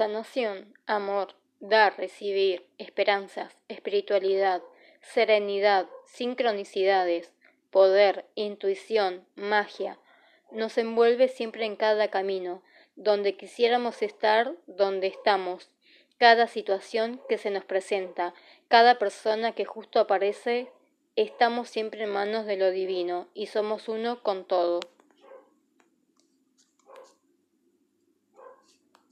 Sanación, amor, dar, recibir, esperanzas, espiritualidad, serenidad, sincronicidades, poder, intuición, magia, nos envuelve siempre en cada camino, donde quisiéramos estar, donde estamos, cada situación que se nos presenta, cada persona que justo aparece, estamos siempre en manos de lo divino y somos uno con todo.